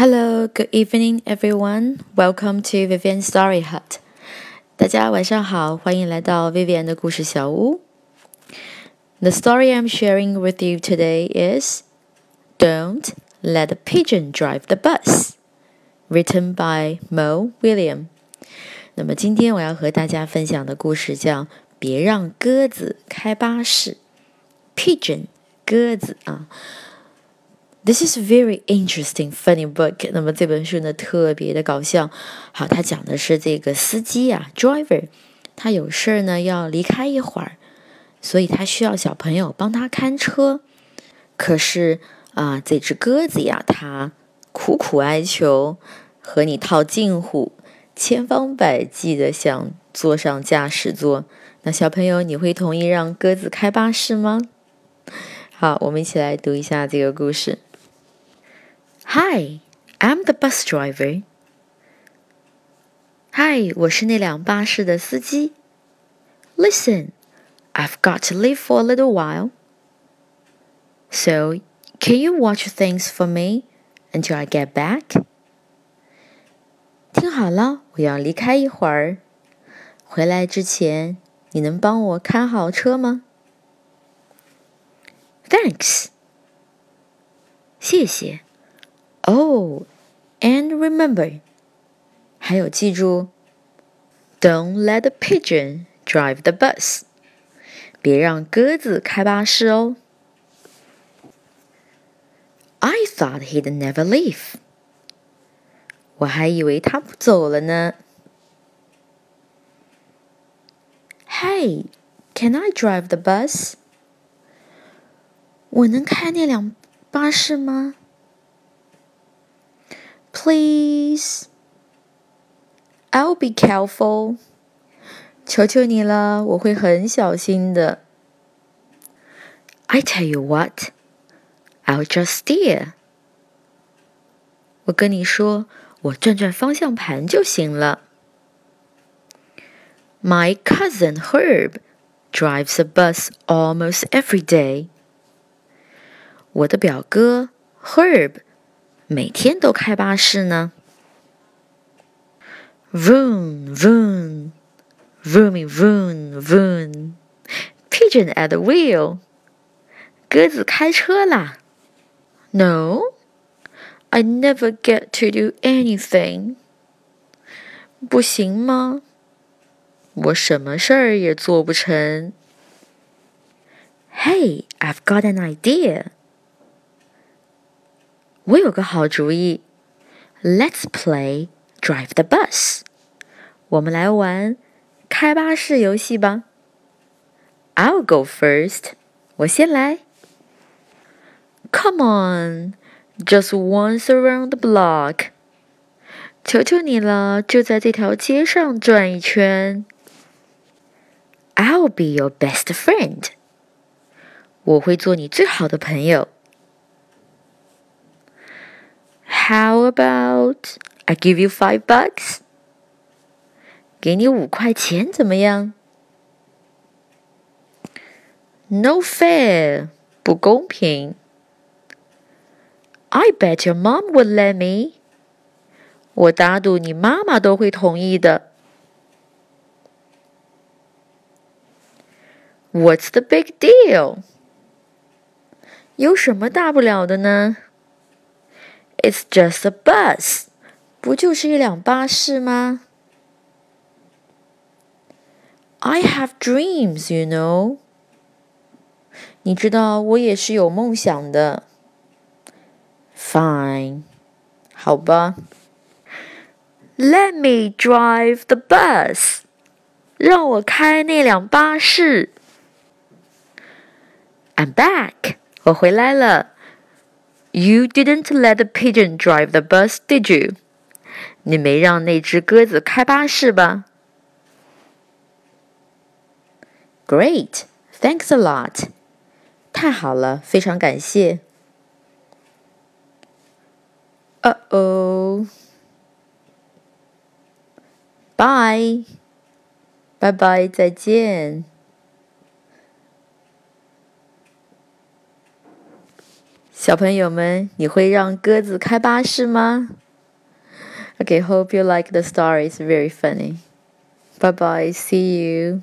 Hello, good evening, everyone. Welcome to Vivian Story Hut. 大家晚上好，欢迎来到 Vivian 的故事小屋。The story I'm sharing with you today is "Don't Let the Pigeon Drive the Bus," written by Mo Willems. 那么今天我要和大家分享的故事叫《别让鸽子开巴士》，Pigeon 鸽子啊。This is a very interesting, funny book. 那么这本书呢，特别的搞笑。好，它讲的是这个司机啊，driver，他有事儿呢，要离开一会儿，所以他需要小朋友帮他看车。可是啊，这只鸽子呀，它苦苦哀求，和你套近乎，千方百计的想坐上驾驶座。那小朋友，你会同意让鸽子开巴士吗？好，我们一起来读一下这个故事。Hi, I'm the bus driver. Hi，我是那辆巴士的司机。Listen, I've got to leave for a little while. So, can you watch things for me until I get back? 听好了，我要离开一会儿。回来之前，你能帮我看好车吗？Thanks，谢谢。 Oh, and remember，还有记住，Don't let the pigeon drive the bus，别让鸽子开巴士哦。I thought he'd never leave，我还以为他不走了呢。Hey, can I drive the bus？我能开那辆巴士吗 ？Please, I'll be careful. 求求你了，我会很小心的。I tell you what, I'll just steer. 我跟你说，我转转方向盘就行了。My cousin Herb drives a bus almost every day. 我的表哥 Herb 每天都开巴士呢。Vroom vroom, vroomy vroom vroom. Pigeon at the wheel. 鸽子开车啦。No, I never get to do anything. 不行吗？我什么事儿也做不成。Hey, I've got an idea. 我有个好主意，Let's play Drive the Bus。我们来玩开巴士游戏吧。I'll go first。我先来。Come on, just once around the block。求求你了，就在这条街上转一圈。I'll be your best friend。我会做你最好的朋友。How about I give you five bucks？给你五块钱怎么样？No fair，不公平。I bet your mom would let me。我打赌你妈妈都会同意的。What's the big deal？有什么大不了的呢 ？It's just a bus，不就是一辆巴士吗？I have dreams, you know。你知道我也是有梦想的。Fine，好吧。Let me drive the bus，让我开那辆巴士。I'm back，我回来了。 You didn't let the pigeon drive the bus, did you? 你没让那只鸽子开巴士吧？Great, thanks a lot. 太好了，非常感谢。Uh oh. Bye. Bye bye，再见。 小朋友们，你会让鸽子开巴士吗？Okay, hope you like the story. It's very funny. Bye bye. See you.